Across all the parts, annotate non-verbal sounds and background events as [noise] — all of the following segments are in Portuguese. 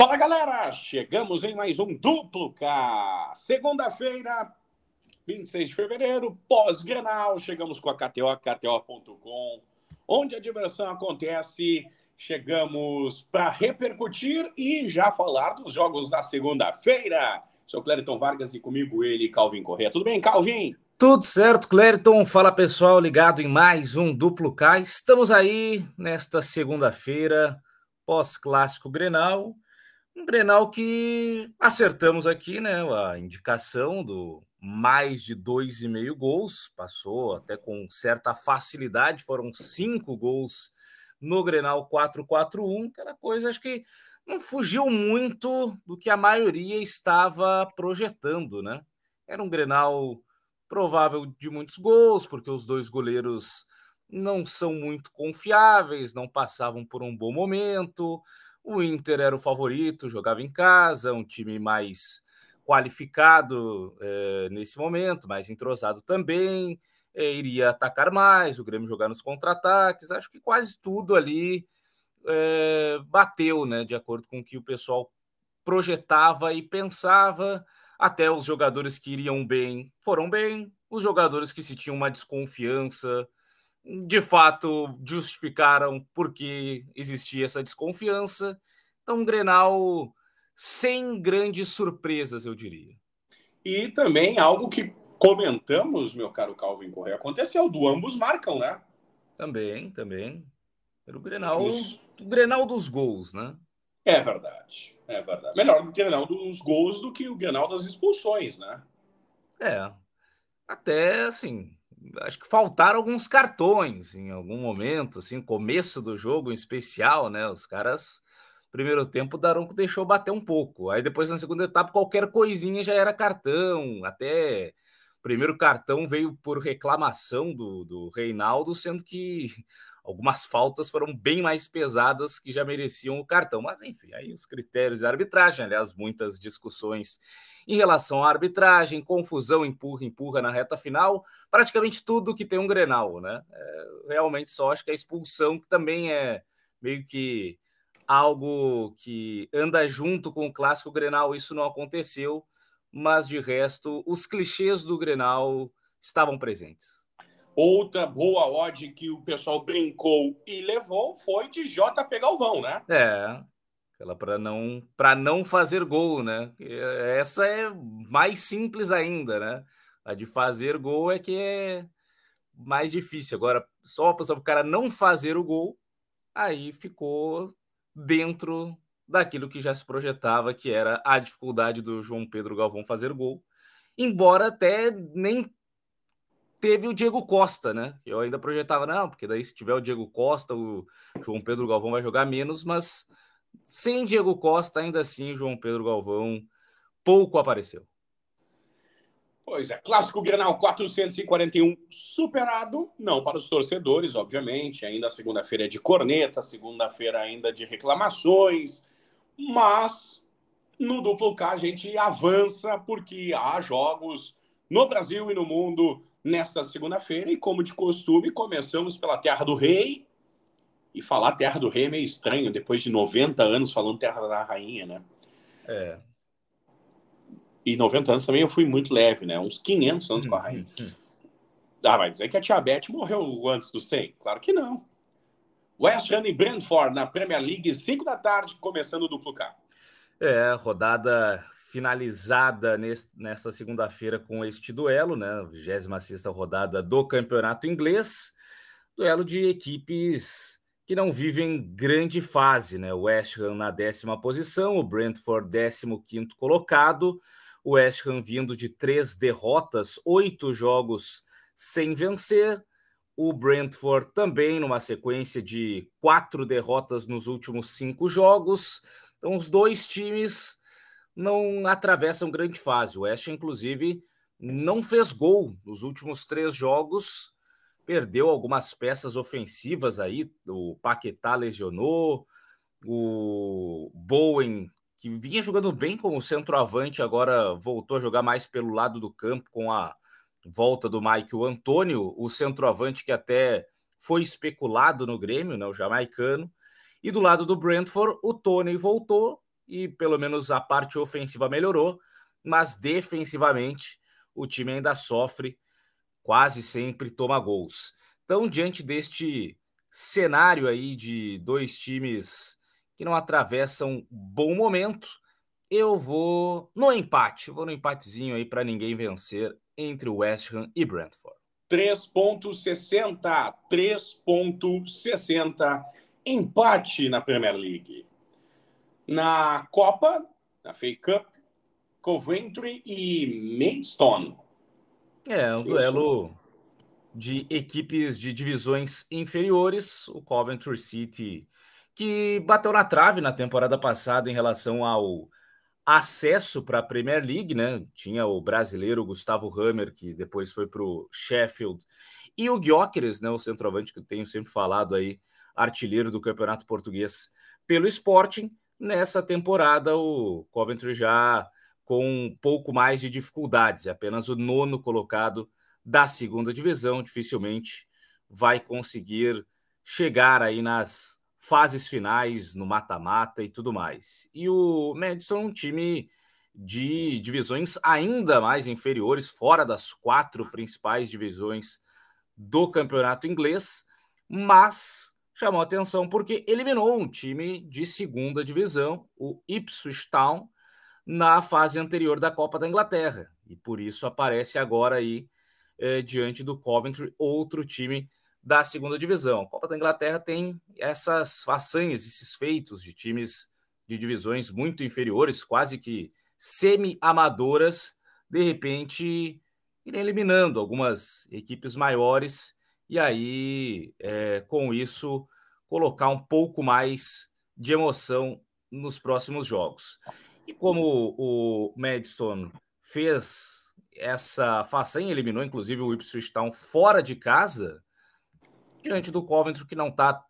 Fala galera, chegamos em mais um duplo K. Segunda-feira, 26 de fevereiro, pós-grenal, chegamos com a KTO, KTO.com, onde a diversão acontece. Chegamos para repercutir e já falar dos jogos da segunda-feira. Sou Clériton Vargas e comigo ele, Calvin Corrêa. Tudo bem, Calvin? Tudo certo, Clériton. Fala pessoal, ligado em mais um duplo K. Estamos aí nesta segunda-feira, pós-clássico Grenal. Um Grenal que acertamos aqui, né? A indicação do mais de dois e meio gols, passou até com certa facilidade, foram cinco gols no Grenal 4-4-1, aquela coisa acho que não fugiu muito do que a maioria estava projetando, né? Era um Grenal provável de muitos gols, porque os dois goleiros não são muito confiáveis, não passavam por um bom momento. O Inter era o favorito, jogava em casa, um time mais qualificado é, nesse momento, mais entrosado também, é, iria atacar mais, o Grêmio jogar nos contra-ataques. Acho que quase tudo ali é, bateu, né, de acordo com o que o pessoal projetava e pensava. Até os jogadores que iriam bem foram bem, os jogadores que se tinham uma desconfiança de fato justificaram porque existia essa desconfiança. Então, um Grenal sem grandes surpresas, eu diria. E também algo que comentamos, meu caro Calvin Correia, aconteceu, do ambos marcam, né? Também, também. Era o Grenal, o Grenal dos gols, né? É verdade, é verdade. Melhor o Grenal dos gols do que o Grenal das expulsões, né? É, até assim, acho que faltaram alguns cartões em algum momento, assim, começo do jogo em especial, né? Os caras, primeiro tempo, Daronco deixou bater um pouco. Aí depois, na segunda etapa, qualquer coisinha já era cartão. Até o primeiro cartão veio por reclamação do, do Reinaldo, sendo que [laughs] algumas faltas foram bem mais pesadas que já mereciam o cartão. Mas, enfim, aí os critérios de arbitragem, aliás, muitas discussões em relação à arbitragem, confusão, empurra, empurra na reta final, praticamente tudo que tem um Grenal, né? É, realmente só acho que a expulsão que também é meio que algo que anda junto com o clássico Grenal, isso não aconteceu, mas de resto os clichês do Grenal estavam presentes. Outra boa odd que o pessoal brincou e levou foi de JP Galvão, né? É, ela para não para não fazer gol, né? Essa é mais simples ainda, né? A de fazer gol é que é mais difícil. Agora, só para o cara não fazer o gol, aí ficou dentro daquilo que já se projetava, que era a dificuldade do João Pedro Galvão fazer gol. Embora até nem teve o Diego Costa, né? Eu ainda projetava, não, porque daí se tiver o Diego Costa, o João Pedro Galvão vai jogar menos, mas sem Diego Costa, ainda assim, João Pedro Galvão pouco apareceu. Pois é, clássico Grenal 441 superado, não para os torcedores, obviamente. Ainda segunda-feira é de corneta, segunda-feira ainda de reclamações, mas no duplo K a gente avança porque há jogos no Brasil e no mundo nesta segunda-feira e como de costume começamos pela Terra do Rei, e falar Terra do Rei é meio estranho, depois de 90 anos falando Terra da Rainha, né? É. E 90 anos também eu fui muito leve, né? Uns 500 anos com a uhum. Rainha. Ah, vai dizer que a Tia Beth morreu antes do 100? Claro que não. West Ham e Brentford na Premier League, 5 da tarde, começando o duplo K. É, rodada finalizada nesse, nesta segunda-feira com este duelo, né? 26 rodada do Campeonato Inglês. Duelo de equipes que não vivem grande fase, né? O West Ham na décima posição, o Brentford décimo quinto colocado, o West Ham vindo de três derrotas, oito jogos sem vencer, o Brentford também numa sequência de quatro derrotas nos últimos cinco jogos. Então, os dois times não atravessam grande fase. O West, inclusive, não fez gol nos últimos três jogos perdeu algumas peças ofensivas aí, o Paquetá lesionou, o Bowen, que vinha jogando bem como centroavante, agora voltou a jogar mais pelo lado do campo com a volta do Mike, o Antônio, o centroavante que até foi especulado no Grêmio, né, o jamaicano, e do lado do Brentford, o Tony voltou e pelo menos a parte ofensiva melhorou, mas defensivamente o time ainda sofre, quase sempre toma gols. Então, diante deste cenário aí de dois times que não atravessam bom momento, eu vou no empate, vou no empatezinho aí para ninguém vencer entre West Ham e Brentford. 3.60, 3.60, empate na Premier League. Na Copa, na FA Cup, Coventry e Maidstone. É, um duelo de equipes de divisões inferiores. O Coventry City, que bateu na trave na temporada passada em relação ao acesso para a Premier League, né? Tinha o brasileiro Gustavo Hammer, que depois foi para o Sheffield, e o Gyökeres, né? O centroavante que eu tenho sempre falado aí, artilheiro do Campeonato Português pelo Sporting. Nessa temporada, o Coventry já com um pouco mais de dificuldades, é apenas o nono colocado da segunda divisão, dificilmente vai conseguir chegar aí nas fases finais, no mata-mata e tudo mais. E o Madison é um time de divisões ainda mais inferiores, fora das quatro principais divisões do campeonato inglês, mas chamou atenção porque eliminou um time de segunda divisão, o Ipswich Town, na fase anterior da Copa da Inglaterra. E por isso aparece agora aí eh, diante do Coventry, outro time da segunda divisão. A Copa da Inglaterra tem essas façanhas, esses feitos de times de divisões muito inferiores, quase que semi-amadoras, de repente irem eliminando algumas equipes maiores e aí, é, com isso, colocar um pouco mais de emoção nos próximos jogos. E como o Madstone fez essa façanha, eliminou inclusive o Ipswich Town fora de casa, diante do Coventry que não está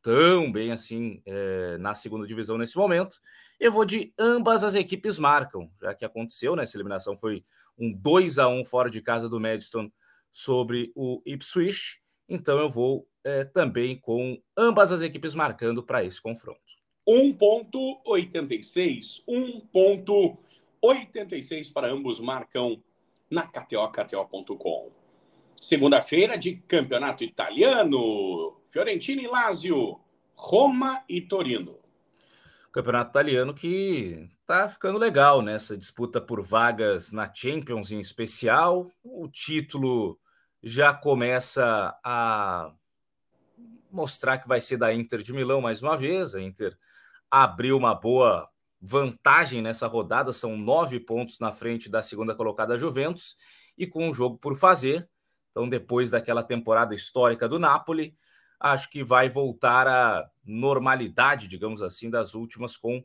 tão bem assim é, na segunda divisão nesse momento. Eu vou de ambas as equipes marcam, já que aconteceu, né? Essa eliminação foi um 2 a 1 fora de casa do Madstone sobre o Ipswich. Então eu vou é, também com ambas as equipes marcando para esse confronto. 1.86. 1.86 para ambos marcam na KTO, KTO.com. Segunda-feira de campeonato italiano. Fiorentina e Lazio. Roma e Torino. Campeonato italiano que tá ficando legal nessa disputa por vagas na Champions em especial. O título já começa a mostrar que vai ser da Inter de Milão mais uma vez. A Inter abriu uma boa vantagem nessa rodada, são nove pontos na frente da segunda colocada Juventus e com um jogo por fazer. Então, depois daquela temporada histórica do Napoli, acho que vai voltar à normalidade, digamos assim, das últimas com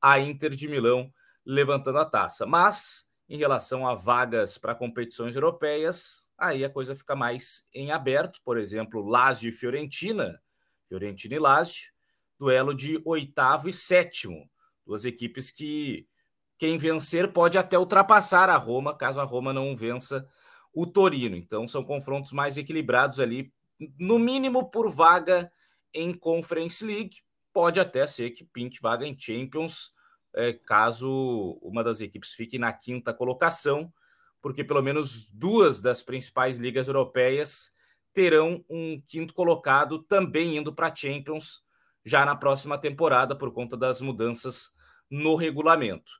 a Inter de Milão levantando a taça. Mas, em relação a vagas para competições europeias, aí a coisa fica mais em aberto. Por exemplo, Lazio e Fiorentina, Fiorentina e Lazio, duelo de oitavo e sétimo. Duas equipes que quem vencer pode até ultrapassar a Roma, caso a Roma não vença o Torino. Então são confrontos mais equilibrados ali, no mínimo por vaga em Conference League. Pode até ser que pinte vaga em Champions, é, caso uma das equipes fique na quinta colocação, porque pelo menos duas das principais ligas europeias terão um quinto colocado também indo para Champions já na próxima temporada por conta das mudanças no regulamento.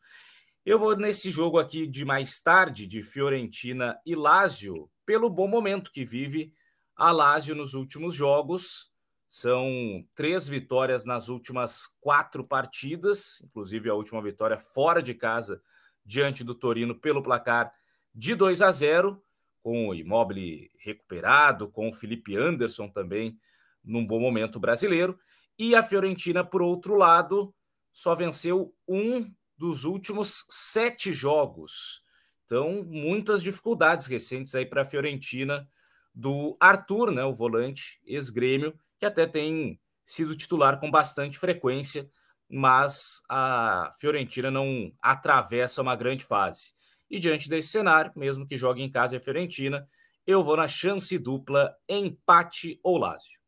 Eu vou nesse jogo aqui de mais tarde, de Fiorentina e Lazio, pelo bom momento que vive a Lazio nos últimos jogos. São três vitórias nas últimas quatro partidas, inclusive a última vitória fora de casa, diante do Torino, pelo placar de 2 a 0, com o Immobile recuperado, com o Felipe Anderson também num bom momento brasileiro. E a Fiorentina, por outro lado, só venceu um dos últimos sete jogos. Então, muitas dificuldades recentes aí para a Fiorentina do Arthur, né, o volante ex-grêmio, que até tem sido titular com bastante frequência, mas a Fiorentina não atravessa uma grande fase. E diante desse cenário, mesmo que jogue em casa a Fiorentina, eu vou na chance dupla empate ou Lázio.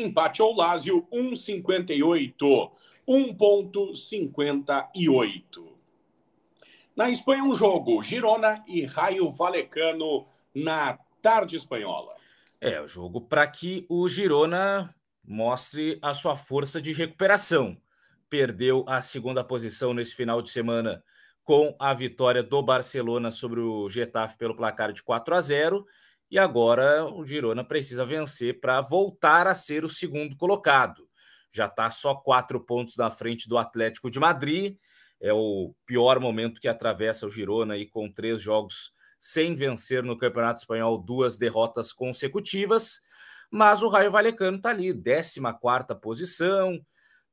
Empate ou Lázio, 1,58. 1,58. Na Espanha, um jogo: Girona e Raio Valecano na tarde espanhola. É, o jogo para que o Girona mostre a sua força de recuperação. Perdeu a segunda posição nesse final de semana com a vitória do Barcelona sobre o Getafe pelo placar de 4 a 0 e agora o Girona precisa vencer para voltar a ser o segundo colocado. Já está só quatro pontos na frente do Atlético de Madrid. É o pior momento que atravessa o Girona aí com três jogos sem vencer no Campeonato Espanhol, duas derrotas consecutivas. Mas o Raio Vallecano está ali, 14 posição,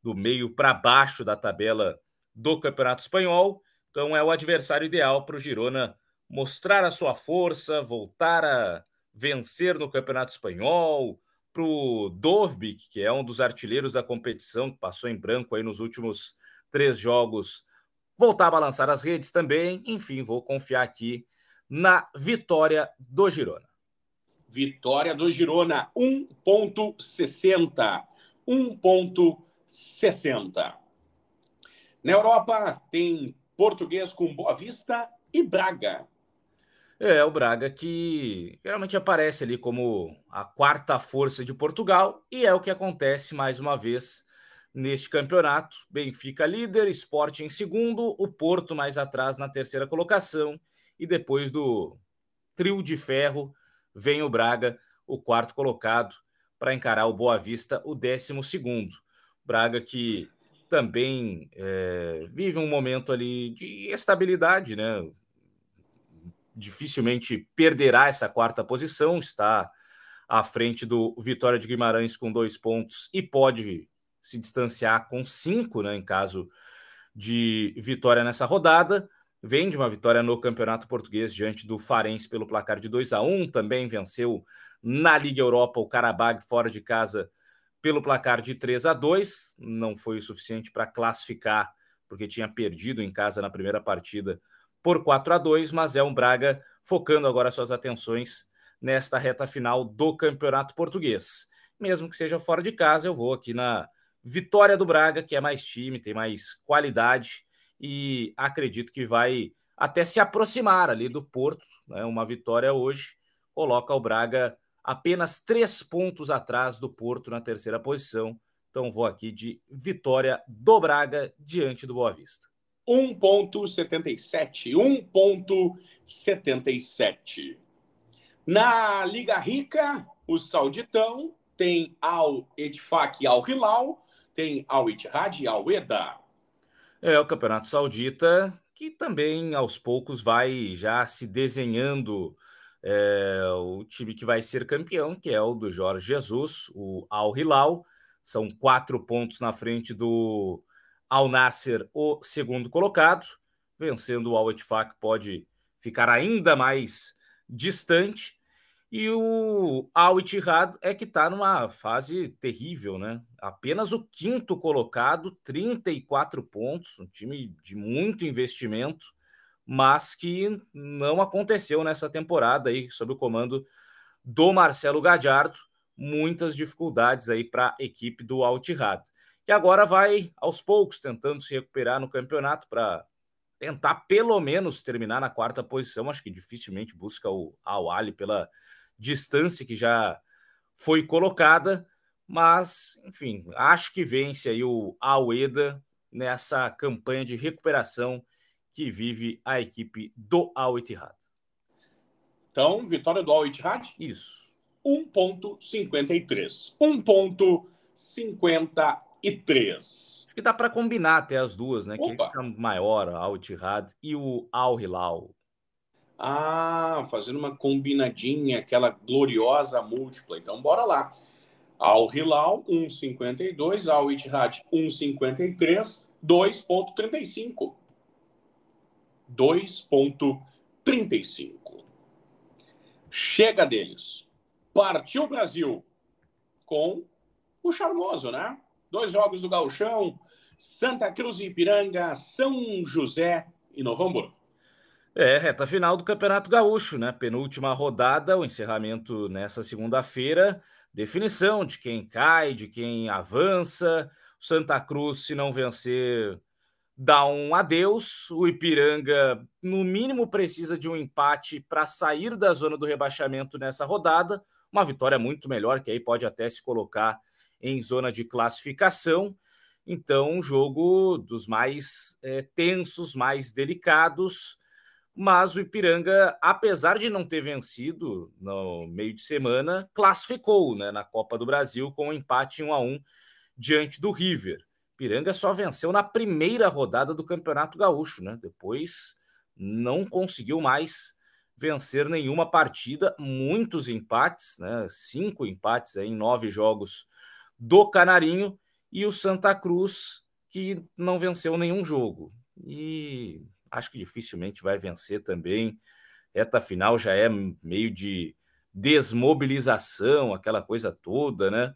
do meio para baixo da tabela do Campeonato Espanhol. Então é o adversário ideal para o Girona mostrar a sua força, voltar a vencer no Campeonato Espanhol, para o Dovbik, que é um dos artilheiros da competição, que passou em branco aí nos últimos três jogos, voltar a balançar as redes também. Enfim, vou confiar aqui na vitória do Girona. Vitória do Girona, 1,60. 1,60. Na Europa tem português com Boa Vista e Braga. É, o Braga que geralmente aparece ali como a quarta força de Portugal, e é o que acontece mais uma vez neste campeonato. Benfica líder, Sport em segundo, o Porto mais atrás na terceira colocação, e depois do trio de ferro vem o Braga, o quarto colocado, para encarar o Boa Vista, o décimo segundo. Braga que também é, vive um momento ali de estabilidade, né? Dificilmente perderá essa quarta posição, está à frente do Vitória de Guimarães com dois pontos e pode se distanciar com cinco, né? Em caso de vitória nessa rodada. Vem de uma vitória no Campeonato Português diante do Farense pelo placar de 2 a 1 também venceu na Liga Europa o Karabag fora de casa pelo placar de 3 a 2. Não foi o suficiente para classificar, porque tinha perdido em casa na primeira partida por 4 a 2, mas é um Braga focando agora suas atenções nesta reta final do Campeonato Português. Mesmo que seja fora de casa, eu vou aqui na vitória do Braga, que é mais time, tem mais qualidade e acredito que vai até se aproximar ali do Porto. Né? Uma vitória hoje coloca o Braga apenas três pontos atrás do Porto na terceira posição. Então vou aqui de vitória do Braga diante do Boa Vista. 1.77, 1.77. Na Liga Rica, o Sauditão tem Al Etfaq e Al Hilal, tem Al Ittihad e Al Eda. É o Campeonato Saudita que também aos poucos vai já se desenhando é, o time que vai ser campeão, que é o do Jorge Jesus, o Al Hilal. São quatro pontos na frente do Al Nasser, o segundo colocado. Vencendo o Al Etfaq pode ficar ainda mais distante. E o Al Ittihad é que está numa fase terrível, né? Apenas o quinto colocado, 34 pontos, um time de muito investimento mas que não aconteceu nessa temporada aí, sob o comando do Marcelo Gadiardo. Muitas dificuldades aí para a equipe do Altirad. E agora vai aos poucos tentando se recuperar no campeonato para tentar pelo menos terminar na quarta posição. Acho que dificilmente busca o Al Ali pela distância que já foi colocada, mas enfim, acho que vence aí o Aleda nessa campanha de recuperação que vive a equipe do Al Ittihad. Então, vitória do Al Ittihad? Isso. 1.53. 1.53. Acho que dá para combinar até as duas, né? Opa. Que fica maior, Al Ittihad e o Al Hilal. Ah, fazendo uma combinadinha, aquela gloriosa múltipla. Então, bora lá. Al Hilal, 1,52. Al Ittihad, 1,53. 2,35. 2,35. Chega deles. Partiu o Brasil com o charmoso, né? Dois jogos do Gauchão, Santa Cruz e Ipiranga, São José e Novo Hamburgo. É, reta final do Campeonato Gaúcho, né? Penúltima rodada, o encerramento nessa segunda-feira. Definição de quem cai, de quem avança. Santa Cruz, se não vencer, dá um adeus. O Ipiranga, no mínimo, precisa de um empate para sair da zona do rebaixamento nessa rodada. Uma vitória muito melhor, que aí pode até se colocar em zona de classificação. Então, um jogo dos mais é, tensos, mais delicados. Mas o Ipiranga, apesar de não ter vencido no meio de semana, classificou né, na Copa do Brasil com um empate 1 a 1 diante do River. Piranga só venceu na primeira rodada do Campeonato Gaúcho, né? Depois não conseguiu mais vencer nenhuma partida, muitos empates, né? Cinco empates em nove jogos do Canarinho e o Santa Cruz que não venceu nenhum jogo e acho que dificilmente vai vencer também. Reta final já é meio de desmobilização, aquela coisa toda, né?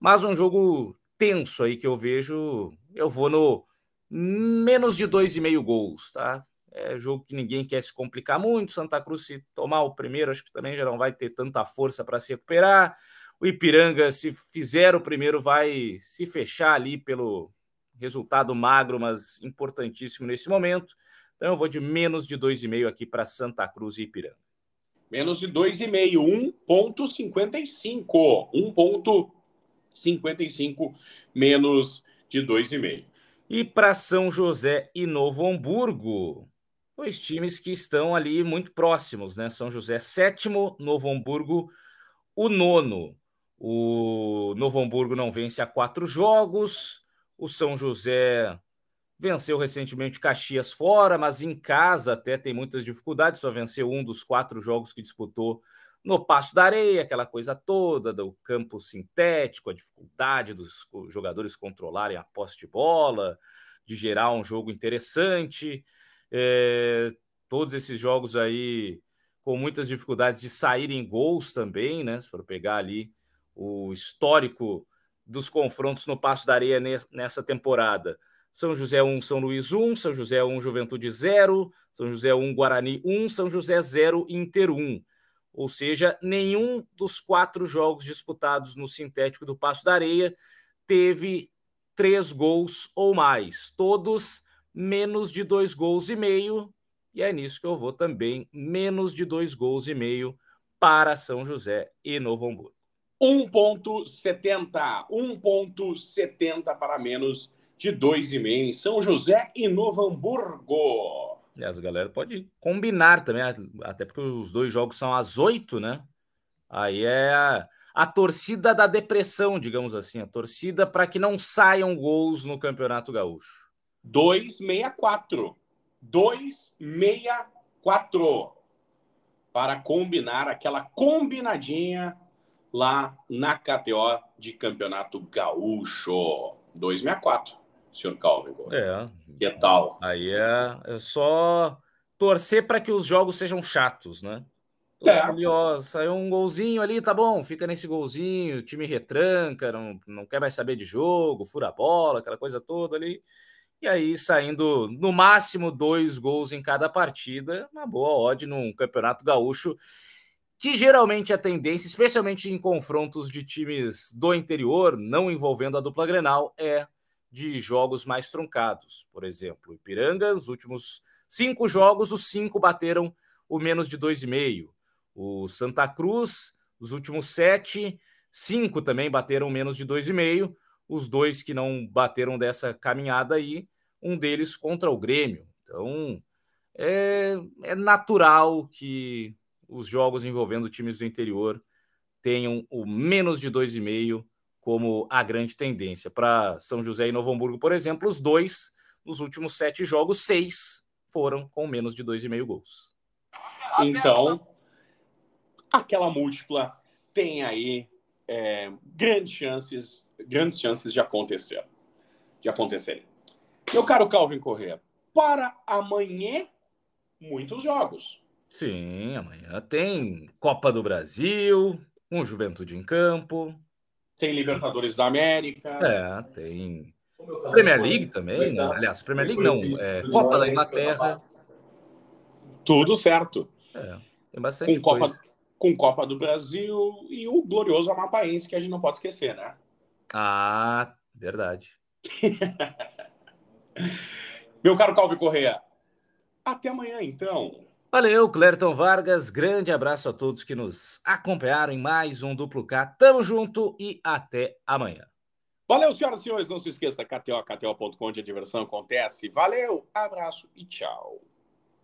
Mas um jogo tenso aí que eu vejo, eu vou no menos de dois e meio gols, tá? É jogo que ninguém quer se complicar muito. Santa Cruz, se tomar o primeiro, acho que também já não vai ter tanta força para se recuperar. O Ipiranga, se fizer o primeiro, vai se fechar ali pelo resultado magro, mas importantíssimo nesse momento. Então eu vou de menos de 2,5 aqui para Santa Cruz e Ipiranga. Menos de 2,5, 1,55. 1,55 menos de 2,5. E para São José e Novo Hamburgo, dois times que estão ali muito próximos, né? São José sétimo, Novo Hamburgo o nono. O Novo Hamburgo não vence há quatro jogos. O São José venceu recentemente Caxias fora, mas em casa até tem muitas dificuldades. Só venceu um dos quatro jogos que disputou no Passo da Areia, aquela coisa toda do campo sintético, a dificuldade dos jogadores controlarem a posse de bola, de gerar um jogo interessante. É, todos esses jogos aí com muitas dificuldades de saírem gols também, né? Se for pegar ali o histórico dos confrontos no Passo da Areia nessa temporada. São José 1, São Luís 1, São José 1, Juventude 0, São José 1, Guarani 1, São José 0, Inter 1. Ou seja, nenhum dos quatro jogos disputados no sintético do Passo da Areia teve três gols ou mais. Todos menos de dois gols e meio. E é nisso que eu vou também. Menos de dois gols e meio para São José e Novo Hamburgo. 1,70. 1,70 para menos de 2,5 em São José e Novo Hamburgo. E as galera pode combinar também, até porque os dois jogos são às oito, né? Aí é a, a torcida da depressão, digamos assim, a torcida para que não saiam gols no Campeonato Gaúcho. 264. 264. Para combinar aquela combinadinha lá na KTO de Campeonato Gaúcho. 264 senhor Calvin. É. Que tal? Aí é, é só torcer para que os jogos sejam chatos, né? É. Ali, ó, saiu um golzinho ali, tá bom, fica nesse golzinho, o time retranca, não, não quer mais saber de jogo, fura a bola, aquela coisa toda ali. E aí, saindo no máximo dois gols em cada partida, uma boa odd num campeonato gaúcho, que geralmente a tendência, especialmente em confrontos de times do interior, não envolvendo a dupla Grenal, é de jogos mais truncados. Por exemplo, Ipiranga, os últimos cinco jogos, os cinco bateram o menos de 2,5. O Santa Cruz, os últimos sete, cinco também bateram menos de 2,5. Os dois que não bateram dessa caminhada aí, um deles contra o Grêmio. Então, é, é natural que os jogos envolvendo times do interior tenham o menos de 2,5 como a grande tendência. Para São José e Novo Hamburgo, por exemplo, os dois, nos últimos sete jogos, seis foram com menos de dois e meio gols. Então, aquela múltipla tem aí é, grandes chances, grandes chances de acontecer, de acontecerem. Meu caro Calvin Corrêa, para amanhã muitos jogos. Sim, amanhã tem Copa do Brasil, um Juventude em Campo, tem Libertadores da América. É, tem Premier League também, né? Aliás, Premier League não, é Copa da Inglaterra. Tudo certo. É, tem bastante com Copa, coisa. Com Copa do Brasil e o glorioso Amapaense, que a gente não pode esquecer, né? Ah, verdade. [laughs] Meu caro Calvi Correia, até amanhã então. Valeu, Clerton Vargas. Grande abraço a todos que nos acompanharam em mais um Duplo K. Tamo junto e até amanhã. Valeu, senhoras e senhores. Não se esqueça, KTO, KTO.com, onde a diversão acontece. Valeu, abraço e tchau.